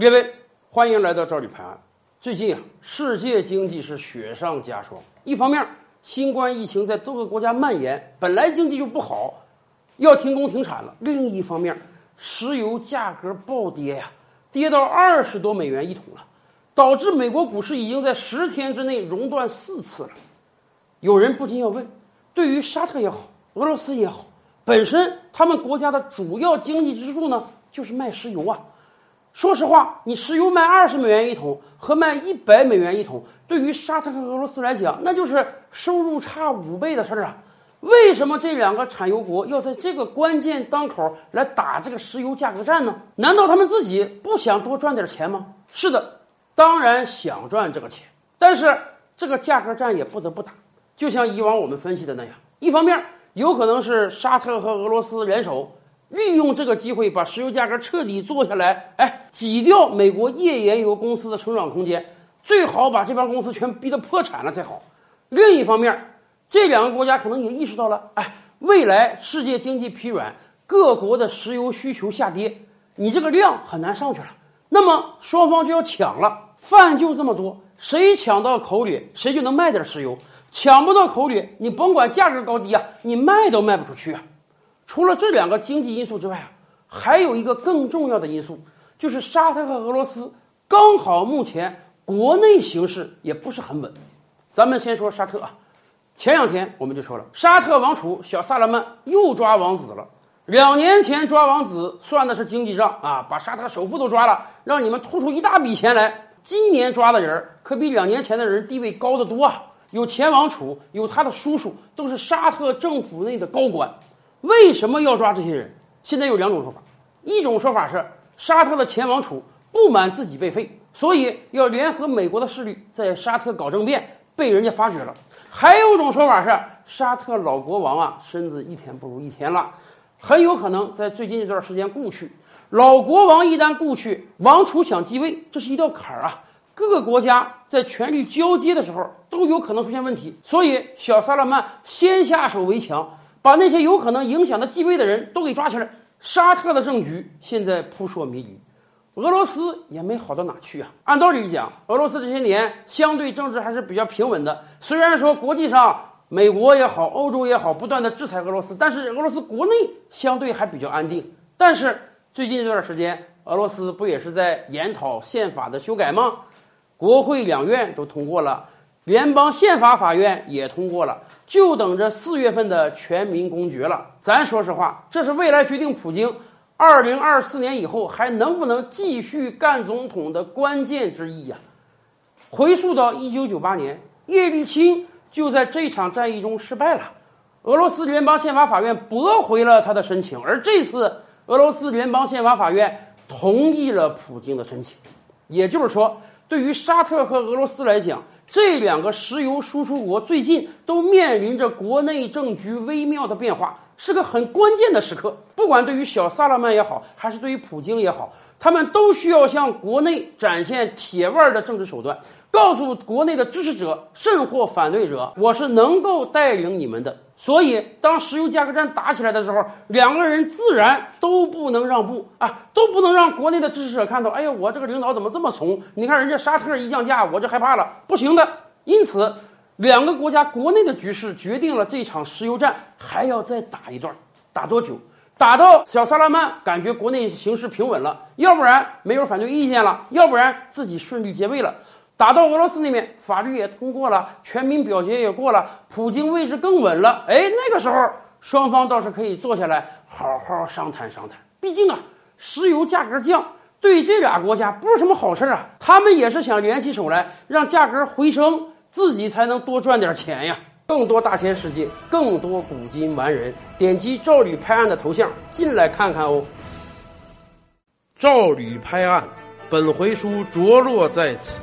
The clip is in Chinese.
列位，欢迎来到赵李盘案。最近啊，世界经济是雪上加霜。一方面，新冠疫情在多个国家蔓延，本来经济就不好，要停工停产了；另一方面，石油价格暴跌呀，跌到二十多美元一桶了，导致美国股市已经在十天之内熔断四次了。有人不禁要问：对于沙特也好，俄罗斯也好，本身他们国家的主要经济支柱呢，就是卖石油啊。说实话，你石油卖二十美元一桶和卖一百美元一桶，对于沙特和俄罗斯来讲，那就是收入差五倍的事儿啊！为什么这两个产油国要在这个关键当口来打这个石油价格战呢？难道他们自己不想多赚点钱吗？是的，当然想赚这个钱，但是这个价格战也不得不打。就像以往我们分析的那样，一方面有可能是沙特和俄罗斯联手。利用这个机会把石油价格彻底做下来，哎，挤掉美国页岩油公司的成长空间，最好把这帮公司全逼得破产了才好。另一方面，这两个国家可能也意识到了，哎，未来世界经济疲软，各国的石油需求下跌，你这个量很难上去了，那么双方就要抢了。饭就这么多，谁抢到口里，谁就能卖点石油；抢不到口里，你甭管价格高低啊，你卖都卖不出去啊。除了这两个经济因素之外啊，还有一个更重要的因素，就是沙特和俄罗斯刚好目前国内形势也不是很稳。咱们先说沙特啊，前两天我们就说了，沙特王储小萨勒曼又抓王子了。两年前抓王子算的是经济账啊，把沙特首富都抓了，让你们吐出一大笔钱来。今年抓的人可比两年前的人地位高得多啊，有前王储，有他的叔叔，都是沙特政府内的高官。为什么要抓这些人？现在有两种说法，一种说法是沙特的前王储不满自己被废，所以要联合美国的势力在沙特搞政变，被人家发觉了；还有一种说法是沙特老国王啊身子一天不如一天了，很有可能在最近这段时间故去。老国王一旦故去，王储想继位，这是一道坎儿啊！各个国家在权力交接的时候都有可能出现问题，所以小萨勒曼先下手为强。把那些有可能影响他继位的人都给抓起来。沙特的政局现在扑朔迷离，俄罗斯也没好到哪去啊。按道理讲，俄罗斯这些年相对政治还是比较平稳的。虽然说国际上美国也好，欧洲也好，不断的制裁俄罗斯，但是俄罗斯国内相对还比较安定。但是最近这段时间，俄罗斯不也是在研讨宪法的修改吗？国会两院都通过了。联邦宪法法院也通过了，就等着四月份的全民公决了。咱说实话，这是未来决定普京二零二四年以后还能不能继续干总统的关键之一呀。回溯到一九九八年，叶利钦就在这场战役中失败了，俄罗斯联邦宪法法院驳回了他的申请，而这次俄罗斯联邦宪法法院同意了普京的申请。也就是说，对于沙特和俄罗斯来讲，这两个石油输出国最近都面临着国内政局微妙的变化，是个很关键的时刻。不管对于小萨勒曼也好，还是对于普京也好，他们都需要向国内展现铁腕的政治手段，告诉国内的支持者甚或反对者，我是能够带领你们的。所以，当石油价格战打起来的时候，两个人自然都不能让步啊，都不能让国内的支持者看到，哎呀，我这个领导怎么这么怂？你看人家沙特一降价，我就害怕了，不行的。因此，两个国家国内的局势决定了这场石油战还要再打一段，打多久？打到小萨拉曼感觉国内形势平稳了，要不然没有反对意见了，要不然自己顺利接位了。打到俄罗斯那边，法律也通过了，全民表决也过了，普京位置更稳了。哎，那个时候双方倒是可以坐下来好好商谈商谈。毕竟啊，石油价格降对这俩国家不是什么好事啊，他们也是想联起手来让价格回升，自己才能多赚点钱呀。更多大千世界，更多古今完人，点击赵吕拍案的头像进来看看哦。赵吕拍案，本回书着落在此。